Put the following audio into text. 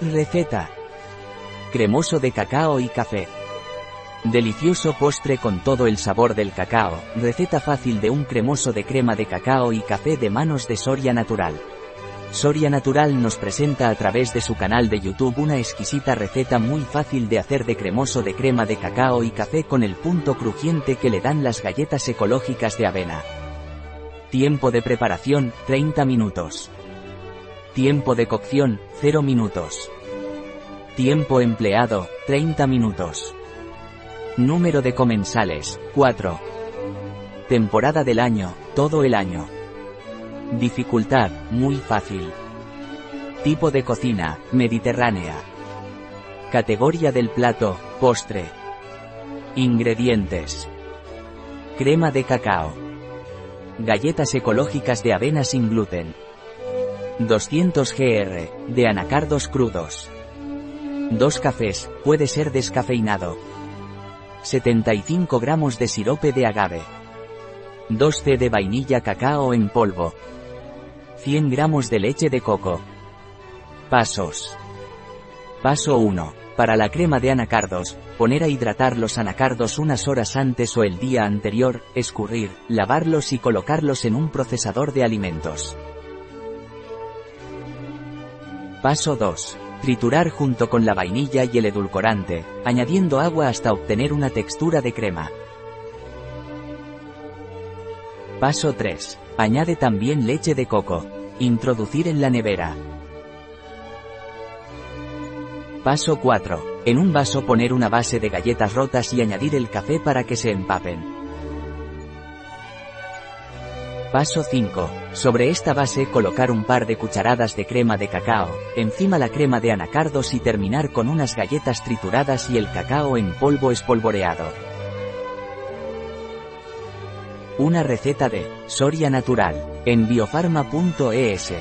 Receta. Cremoso de cacao y café. Delicioso postre con todo el sabor del cacao, receta fácil de un cremoso de crema de cacao y café de manos de Soria Natural. Soria Natural nos presenta a través de su canal de YouTube una exquisita receta muy fácil de hacer de cremoso de crema de cacao y café con el punto crujiente que le dan las galletas ecológicas de avena. Tiempo de preparación, 30 minutos. Tiempo de cocción, 0 minutos. Tiempo empleado, 30 minutos. Número de comensales, 4. Temporada del año, todo el año. Dificultad, muy fácil. Tipo de cocina, mediterránea. Categoría del plato, postre. Ingredientes. Crema de cacao. Galletas ecológicas de avena sin gluten. 200 gr, de anacardos crudos. 2 cafés, puede ser descafeinado. 75 gramos de sirope de agave. 2 c de vainilla cacao en polvo. 100 gramos de leche de coco. Pasos. Paso 1. Para la crema de anacardos, poner a hidratar los anacardos unas horas antes o el día anterior, escurrir, lavarlos y colocarlos en un procesador de alimentos. Paso 2. Triturar junto con la vainilla y el edulcorante, añadiendo agua hasta obtener una textura de crema. Paso 3. Añade también leche de coco. Introducir en la nevera. Paso 4. En un vaso poner una base de galletas rotas y añadir el café para que se empapen. Paso 5. Sobre esta base colocar un par de cucharadas de crema de cacao, encima la crema de anacardos y terminar con unas galletas trituradas y el cacao en polvo espolvoreado. Una receta de Soria Natural en biofarma.es.